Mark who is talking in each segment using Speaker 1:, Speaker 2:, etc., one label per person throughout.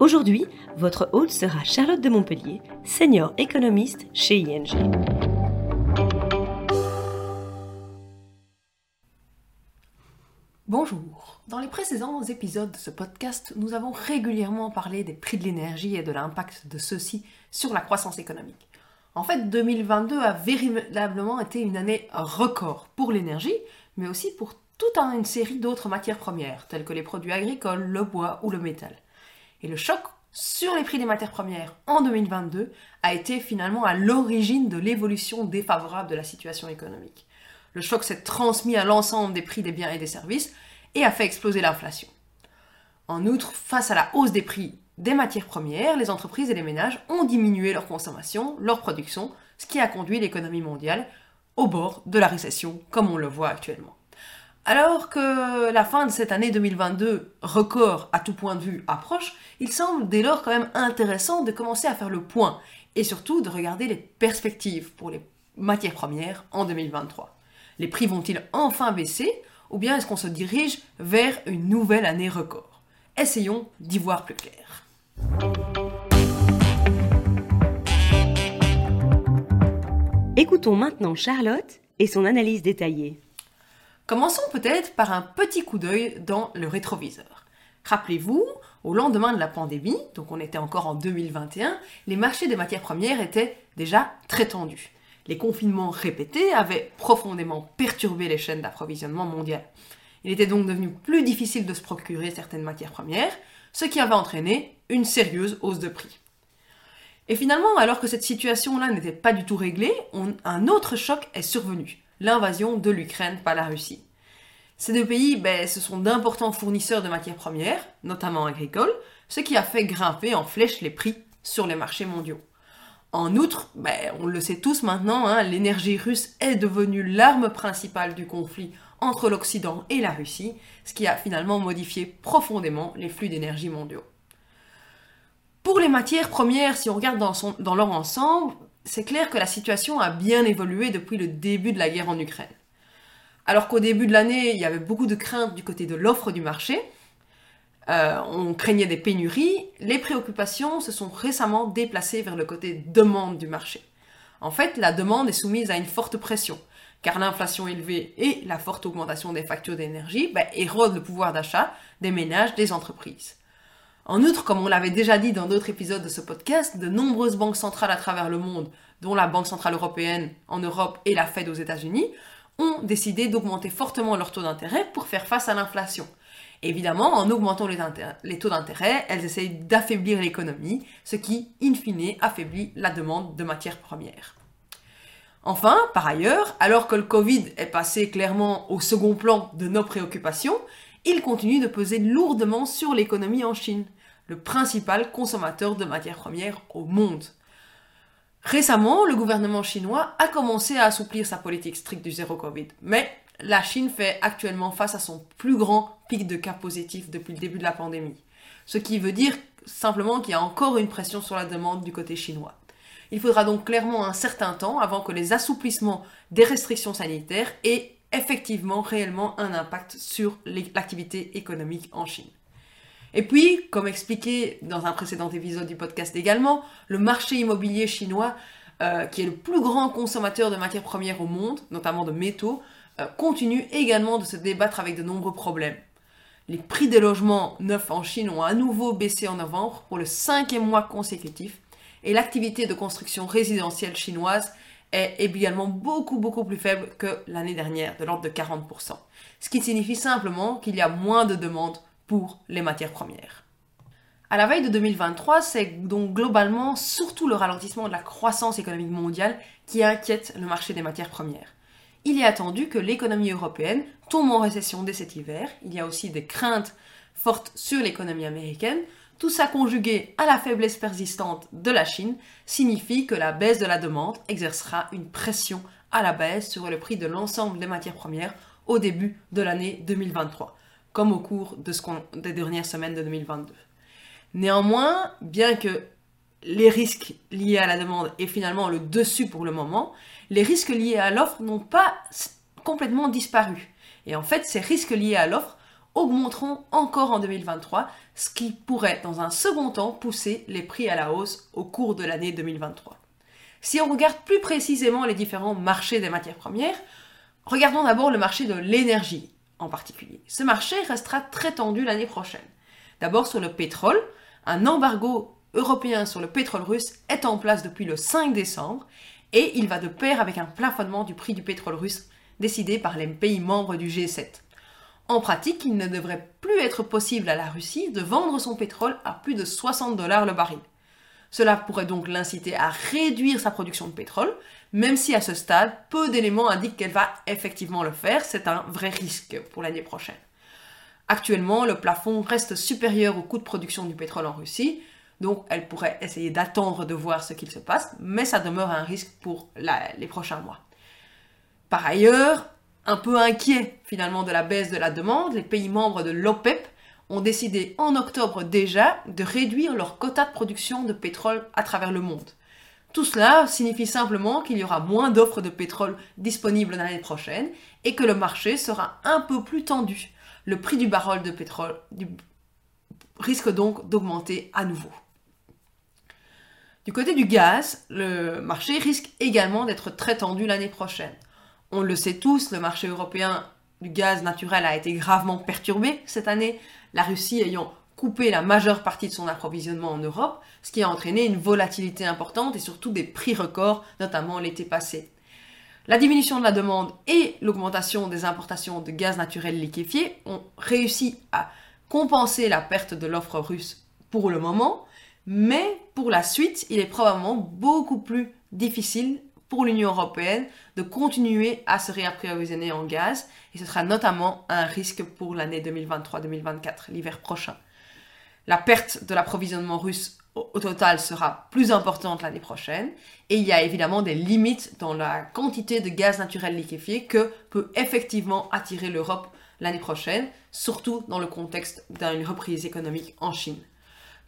Speaker 1: Aujourd'hui, votre hôte sera Charlotte de Montpellier, senior économiste chez ING.
Speaker 2: Bonjour. Dans les précédents épisodes de ce podcast, nous avons régulièrement parlé des prix de l'énergie et de l'impact de ceux-ci sur la croissance économique. En fait, 2022 a véritablement été une année record pour l'énergie, mais aussi pour toute une série d'autres matières premières, telles que les produits agricoles, le bois ou le métal. Et le choc sur les prix des matières premières en 2022 a été finalement à l'origine de l'évolution défavorable de la situation économique. Le choc s'est transmis à l'ensemble des prix des biens et des services et a fait exploser l'inflation. En outre, face à la hausse des prix des matières premières, les entreprises et les ménages ont diminué leur consommation, leur production, ce qui a conduit l'économie mondiale au bord de la récession, comme on le voit actuellement. Alors que la fin de cette année 2022, record à tout point de vue, approche, il semble dès lors quand même intéressant de commencer à faire le point et surtout de regarder les perspectives pour les matières premières en 2023. Les prix vont-ils enfin baisser ou bien est-ce qu'on se dirige vers une nouvelle année record? Essayons d'y voir plus clair.
Speaker 1: Écoutons maintenant Charlotte et son analyse détaillée.
Speaker 2: Commençons peut-être par un petit coup d'œil dans le rétroviseur. Rappelez-vous, au lendemain de la pandémie, donc on était encore en 2021, les marchés des matières premières étaient déjà très tendus. Les confinements répétés avaient profondément perturbé les chaînes d'approvisionnement mondiales. Il était donc devenu plus difficile de se procurer certaines matières premières, ce qui avait entraîné une sérieuse hausse de prix. Et finalement, alors que cette situation-là n'était pas du tout réglée, un autre choc est survenu l'invasion de l'Ukraine par la Russie. Ces deux pays, ben, ce sont d'importants fournisseurs de matières premières, notamment agricoles, ce qui a fait grimper en flèche les prix sur les marchés mondiaux. En outre, ben, on le sait tous maintenant, hein, l'énergie russe est devenue l'arme principale du conflit entre l'Occident et la Russie, ce qui a finalement modifié profondément les flux d'énergie mondiaux. Pour les matières premières, si on regarde dans, dans leur ensemble, c'est clair que la situation a bien évolué depuis le début de la guerre en Ukraine. Alors qu'au début de l'année, il y avait beaucoup de craintes du côté de l'offre du marché, euh, on craignait des pénuries, les préoccupations se sont récemment déplacées vers le côté demande du marché. En fait, la demande est soumise à une forte pression, car l'inflation élevée et la forte augmentation des factures d'énergie ben, érodent le pouvoir d'achat des ménages, des entreprises. En outre, comme on l'avait déjà dit dans d'autres épisodes de ce podcast, de nombreuses banques centrales à travers le monde, dont la Banque Centrale Européenne en Europe et la Fed aux États-Unis, ont décidé d'augmenter fortement leurs taux d'intérêt pour faire face à l'inflation. Évidemment, en augmentant les, taux d'intérêt, elles essayent d'affaiblir l'économie, ce qui, in fine, affaiblit la demande de matières premières. Enfin, par ailleurs, alors que le Covid est passé clairement au second plan de nos préoccupations, il continue de peser lourdement sur l'économie en Chine le principal consommateur de matières premières au monde. Récemment, le gouvernement chinois a commencé à assouplir sa politique stricte du zéro Covid, mais la Chine fait actuellement face à son plus grand pic de cas positifs depuis le début de la pandémie. Ce qui veut dire simplement qu'il y a encore une pression sur la demande du côté chinois. Il faudra donc clairement un certain temps avant que les assouplissements des restrictions sanitaires aient effectivement réellement un impact sur l'activité économique en Chine. Et puis, comme expliqué dans un précédent épisode du podcast également, le marché immobilier chinois, euh, qui est le plus grand consommateur de matières premières au monde, notamment de métaux, euh, continue également de se débattre avec de nombreux problèmes. Les prix des logements neufs en Chine ont à nouveau baissé en novembre pour le cinquième mois consécutif, et l'activité de construction résidentielle chinoise est également beaucoup beaucoup plus faible que l'année dernière, de l'ordre de 40%. Ce qui signifie simplement qu'il y a moins de demandes pour les matières premières. À la veille de 2023, c'est donc globalement surtout le ralentissement de la croissance économique mondiale qui inquiète le marché des matières premières. Il est attendu que l'économie européenne tombe en récession dès cet hiver. Il y a aussi des craintes fortes sur l'économie américaine, Tout ça conjugué à la faiblesse persistante de la Chine signifie que la baisse de la demande exercera une pression à la baisse sur le prix de l'ensemble des matières premières au début de l'année 2023, comme au cours de ce des dernières semaines de 2022. Néanmoins, bien que les risques liés à la demande aient finalement le dessus pour le moment, les risques liés à l'offre n'ont pas complètement disparu. Et en fait, ces risques liés à l'offre augmenteront encore en 2023, ce qui pourrait dans un second temps pousser les prix à la hausse au cours de l'année 2023. Si on regarde plus précisément les différents marchés des matières premières, regardons d'abord le marché de l'énergie en particulier. Ce marché restera très tendu l'année prochaine. D'abord sur le pétrole, un embargo européen sur le pétrole russe est en place depuis le 5 décembre et il va de pair avec un plafonnement du prix du pétrole russe décidé par les pays membres du G7. En pratique, il ne devrait plus être possible à la Russie de vendre son pétrole à plus de 60 dollars le baril. Cela pourrait donc l'inciter à réduire sa production de pétrole, même si à ce stade, peu d'éléments indiquent qu'elle va effectivement le faire, c'est un vrai risque pour l'année prochaine. Actuellement, le plafond reste supérieur au coût de production du pétrole en Russie, donc elle pourrait essayer d'attendre de voir ce qu'il se passe, mais ça demeure un risque pour les prochains mois. Par ailleurs, un peu inquiet finalement de la baisse de la demande, les pays membres de l'OPEP ont décidé en octobre déjà de réduire leur quota de production de pétrole à travers le monde. Tout cela signifie simplement qu'il y aura moins d'offres de pétrole disponibles l'année prochaine et que le marché sera un peu plus tendu. Le prix du baril de pétrole risque donc d'augmenter à nouveau. Du côté du gaz, le marché risque également d'être très tendu l'année prochaine. On le sait tous, le marché européen du gaz naturel a été gravement perturbé cette année, la Russie ayant coupé la majeure partie de son approvisionnement en Europe, ce qui a entraîné une volatilité importante et surtout des prix records, notamment l'été passé. La diminution de la demande et l'augmentation des importations de gaz naturel liquéfié ont réussi à compenser la perte de l'offre russe pour le moment, mais pour la suite, il est probablement beaucoup plus difficile pour l'Union européenne de continuer à se réapprovisionner en gaz et ce sera notamment un risque pour l'année 2023-2024, l'hiver prochain. La perte de l'approvisionnement russe au total sera plus importante l'année prochaine et il y a évidemment des limites dans la quantité de gaz naturel liquéfié que peut effectivement attirer l'Europe l'année prochaine, surtout dans le contexte d'une reprise économique en Chine.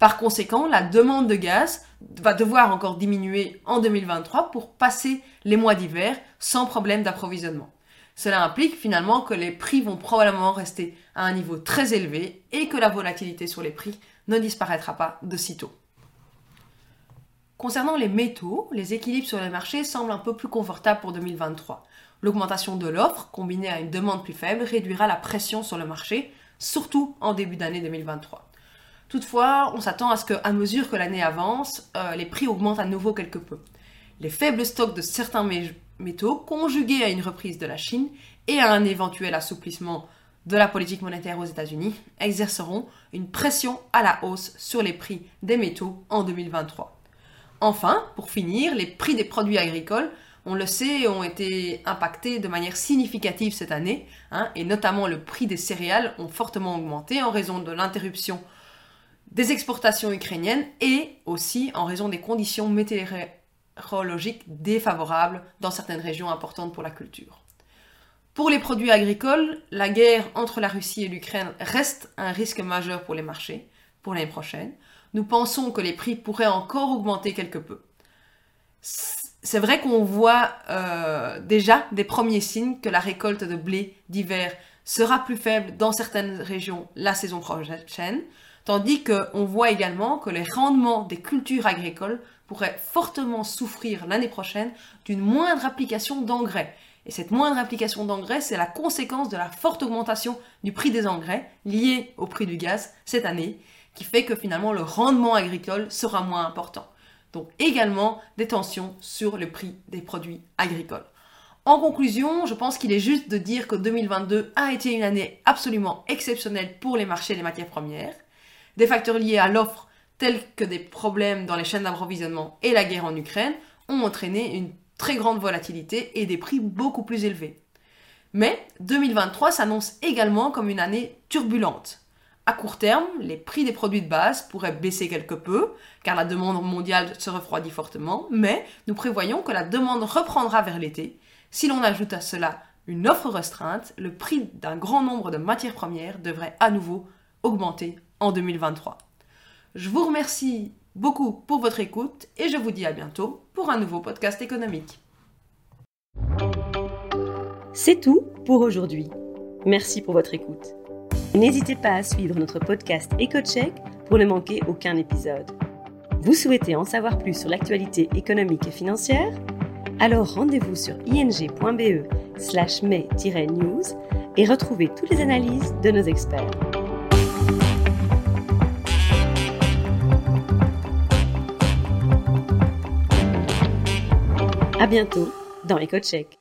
Speaker 2: Par conséquent, la demande de gaz va devoir encore diminuer en 2023 pour passer les mois d'hiver sans problème d'approvisionnement. Cela implique finalement que les prix vont probablement rester à un niveau très élevé et que la volatilité sur les prix ne disparaîtra pas de sitôt. Concernant les métaux, les équilibres sur les marchés semblent un peu plus confortables pour 2023. L'augmentation de l'offre, combinée à une demande plus faible, réduira la pression sur le marché, surtout en début d'année 2023. Toutefois, on s'attend à ce qu'à mesure que l'année avance, euh, les prix augmentent à nouveau quelque peu. Les faibles stocks de certains métaux, conjugués à une reprise de la Chine et à un éventuel assouplissement de la politique monétaire aux États-Unis, exerceront une pression à la hausse sur les prix des métaux en 2023. Enfin, pour finir, les prix des produits agricoles, on le sait, ont été impactés de manière significative cette année, hein, et notamment le prix des céréales ont fortement augmenté en raison de l'interruption des exportations ukrainiennes et aussi en raison des conditions météorologiques défavorables dans certaines régions importantes pour la culture. Pour les produits agricoles, la guerre entre la Russie et l'Ukraine reste un risque majeur pour les marchés pour l'année prochaine. Nous pensons que les prix pourraient encore augmenter quelque peu. C'est vrai qu'on voit euh, déjà des premiers signes que la récolte de blé d'hiver sera plus faible dans certaines régions la saison prochaine, Tandis qu'on voit également que les rendements des cultures agricoles pourraient fortement souffrir l'année prochaine d'une moindre application d'engrais. Et cette moindre application d'engrais, c'est la conséquence de la forte augmentation du prix des engrais lié au prix du gaz cette année, qui fait que finalement le rendement agricole sera moins important. Donc également des tensions sur le prix des produits agricoles. En conclusion, je pense qu'il est juste de dire que 2022 a été une année absolument exceptionnelle pour les marchés des matières premières. Des facteurs liés à l'offre, tels que des problèmes dans les chaînes d'approvisionnement et la guerre en Ukraine, ont entraîné une très grande volatilité et des prix beaucoup plus élevés. Mais 2023 s'annonce également comme une année turbulente. À court terme, les prix des produits de base pourraient baisser quelque peu, car la demande mondiale se refroidit fortement, mais nous prévoyons que la demande reprendra vers l'été. Si l'on ajoute à cela une offre restreinte, le prix d'un grand nombre de matières premières devrait à nouveau augmenter en 2023. Je vous remercie beaucoup pour votre écoute et je vous dis à bientôt pour un nouveau podcast économique.
Speaker 1: C'est tout pour aujourd'hui. Merci pour votre écoute. N'hésitez pas à suivre notre podcast EcoCheck pour ne manquer aucun épisode. Vous souhaitez en savoir plus sur l'actualité économique et financière? Alors rendez-vous sur ing.be slash mai-news et retrouvez toutes les analyses de nos experts. À bientôt dans EcoCheck.